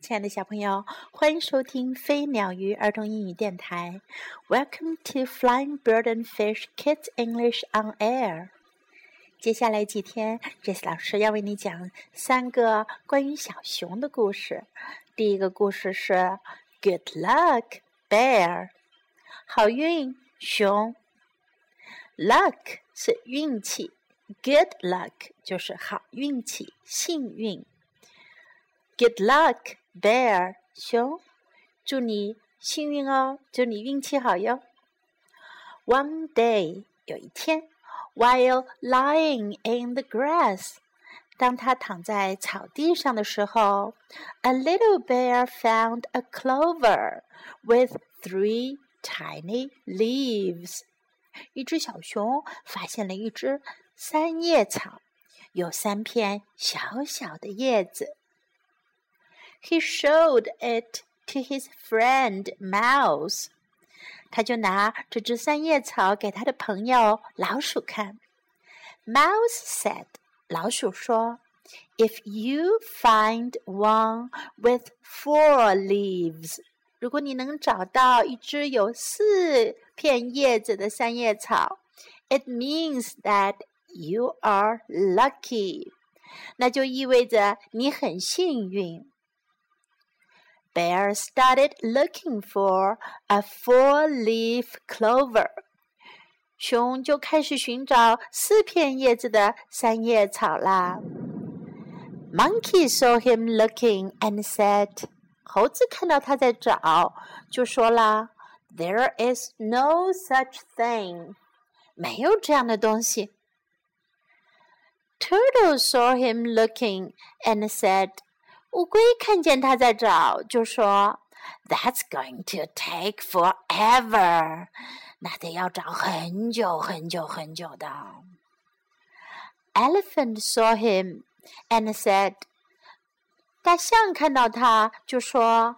亲爱的小朋友，欢迎收听飞鸟鱼儿童英语电台。Welcome to Flying Bird and Fish Kids English on Air。接下来几天，Jess 老师要为你讲三个关于小熊的故事。第一个故事是 Good Luck Bear，好运熊。Luck 是运气，Good luck 就是好运气、幸运。Good luck。Bear 熊，祝你幸运哦，祝你运气好哟。One day 有一天，while lying in the grass，当他躺在草地上的时候，a little bear found a clover with three tiny leaves。一只小熊发现了一只三叶草，有三片小小的叶子。He showed it to his friend Mouse. 他就拿这只三叶草给他的朋友老鼠看。Mouse said，老鼠说，If you find one with four leaves，如果你能找到一只有四片叶子的三叶草，it means that you are lucky，那就意味着你很幸运。 Bear started looking for a four-leaf clover. 熊就开始寻找四片叶子的三叶草啦。Monkey saw him looking and said，猴子看到他在找，就说啦：“There is no such thing，没有这样的东西。” Turtle saw him looking and said。 乌龟看见他在找，就说：“That's going to take forever。”那得要找很久很久很久的。Elephant saw him and said，大象看到他就说：“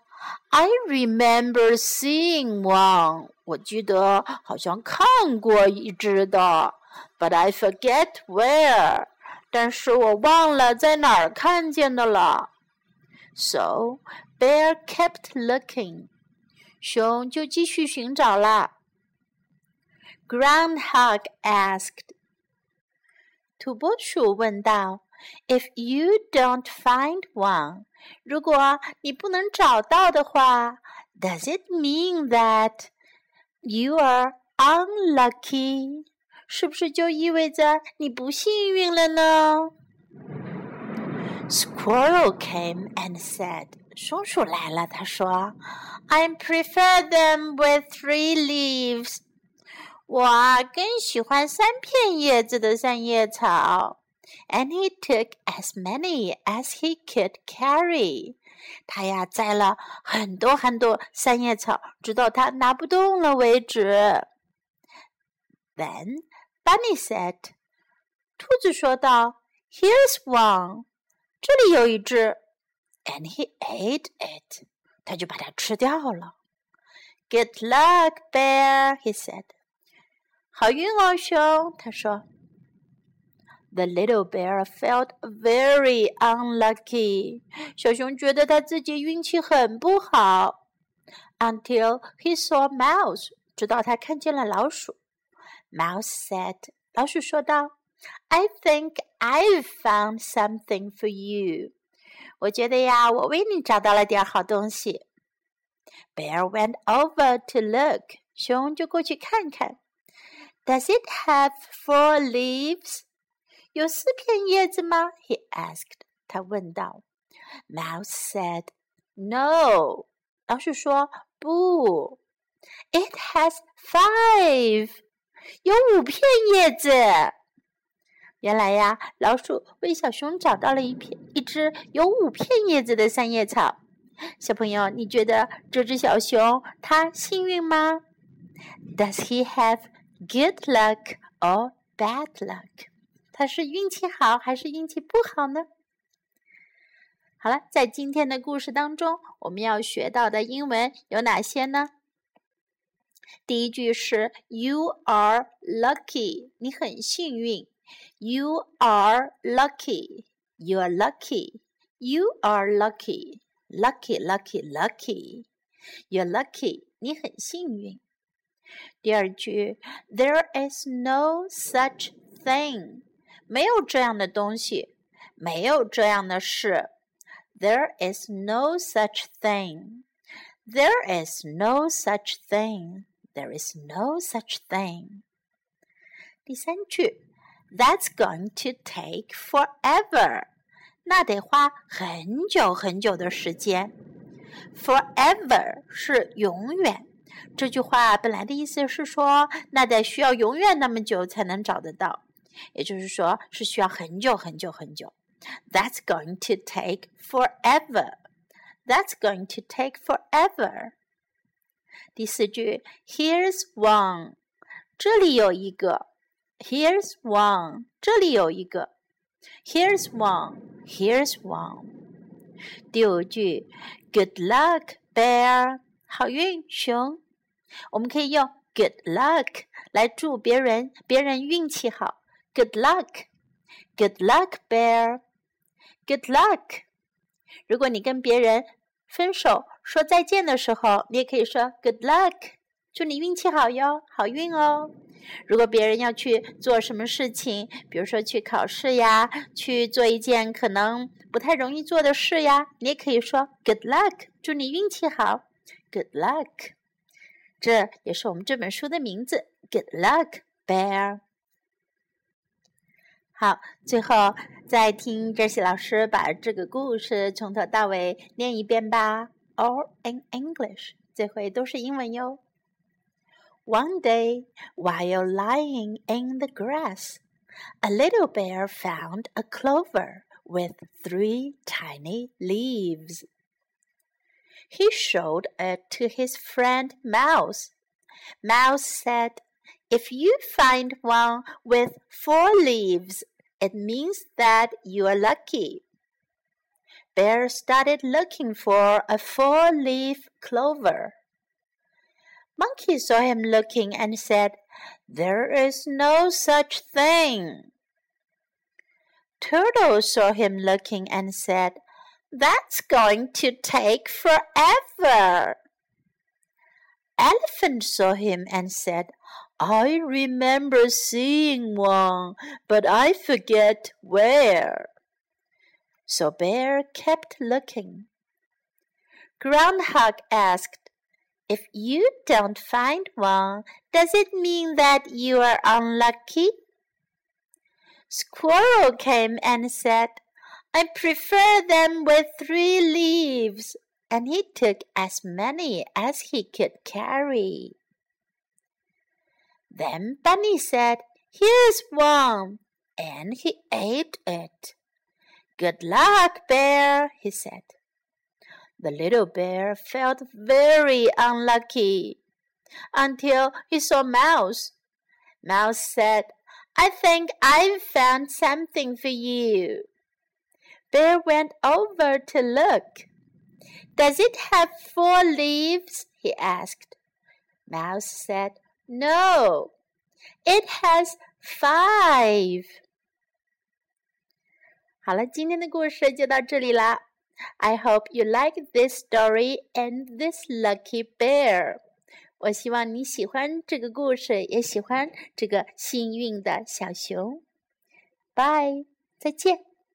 I remember seeing one。”我记得好像看过一只的，but I forget where。但是我忘了在哪儿看见的了。 So Bear kept looking. 熊就继续寻找了。Groundhog asked. 土拨鼠问道：“If you don't find one，如果你不能找到的话，Does it mean that you are unlucky？是不是就意味着你不幸运了呢？” Squirrel came and said，松鼠来了，他说：“I prefer them with three leaves。”我更喜欢三片叶子的三叶草。And he took as many as he could carry。他呀摘了很多很多三叶草，直到他拿不动了为止。Then Bunny said，兔子说道：“Here's one。” 这里有一只，and he ate it，他就把它吃掉了。Good luck, bear, he said. 好运哦，熊，他说。The little bear felt very unlucky. 小熊觉得他自己运气很不好。Until he saw mouse，直到他看见了老鼠。Mouse said，老鼠说道。I think I've found something for you. 我觉得呀，我为你找到了点好东西。Bear went over to look. 熊就过去看看。Does it have four leaves? 有四片叶子吗？He asked. 他问道。Mouse said, "No." 老鼠说不。It has five. 有五片叶子。 原来呀，老鼠为小熊找到了一片一只有五片叶子的三叶草。小朋友，你觉得这只小熊它幸运吗？Does he have good luck or bad luck？它是运气好还是运气不好呢？好了，在今天的故事当中，我们要学到的英文有哪些呢？第一句是 “You are lucky”，你很幸运。You are lucky. You are lucky. You are lucky. lucky, lucky, lucky. You're lucky，你很幸运。第二句，There is no such thing，没有这样的东西，没有这样的事。There is no such thing. There is no such thing. There is no such thing. 第三句 ，That's going to take forever，那得花很久很久的时间。Forever 是永远。这句话本来的意思是说，那得需要永远那么久才能找得到，也就是说是需要很久很久很久。That's going to take forever. That's going to take forever. 第四句，Here's one，这里有一个。Here's one，这里有一个。Here's one，Here's one。第五句，Good luck, bear，好运，熊。我们可以用 Good luck 来祝别人，别人运气好。Good luck，Good luck, bear。Good luck！如果你跟别人分手说再见的时候，你也可以说 Good luck，祝你运气好哟，好运哦。如果别人要去做什么事情，比如说去考试呀，去做一件可能不太容易做的事呀，你也可以说 Good luck，祝你运气好。Good luck！这也是我们这本书的名字。Good luck, bear。好，最后再听这些老师把这个故事从头到尾念一遍吧。All in English，这回都是英文哟。One day, while lying in the grass, a little bear found a clover with three tiny leaves. He showed it to his friend Mouse. Mouse said, If you find one with four leaves, it means that you are lucky. Bear started looking for a four leaf clover. Monkey saw him looking and said, There is no such thing. Turtle saw him looking and said, That's going to take forever. Elephant saw him and said, I remember seeing one, but I forget where. So Bear kept looking. Groundhog asked, If you don't find one, does it mean that you are unlucky? Squirrel came and said, I prefer them with three leaves, and he took as many as he could carry. Then Bunny said, Here's one, and he ate it. Good luck, Bear, he said The little bear felt very unlucky until he saw Mouse. Mouse said, I think I've found something for you. Bear went over to look. Does it have four leaves? he asked. Mouse said, no, it has five. 好了，今天的故事就到这里啦。 I hope you like this story and this lucky bear. 我希望你喜欢这个故事，也喜欢这个幸运的小熊。Bye，再见。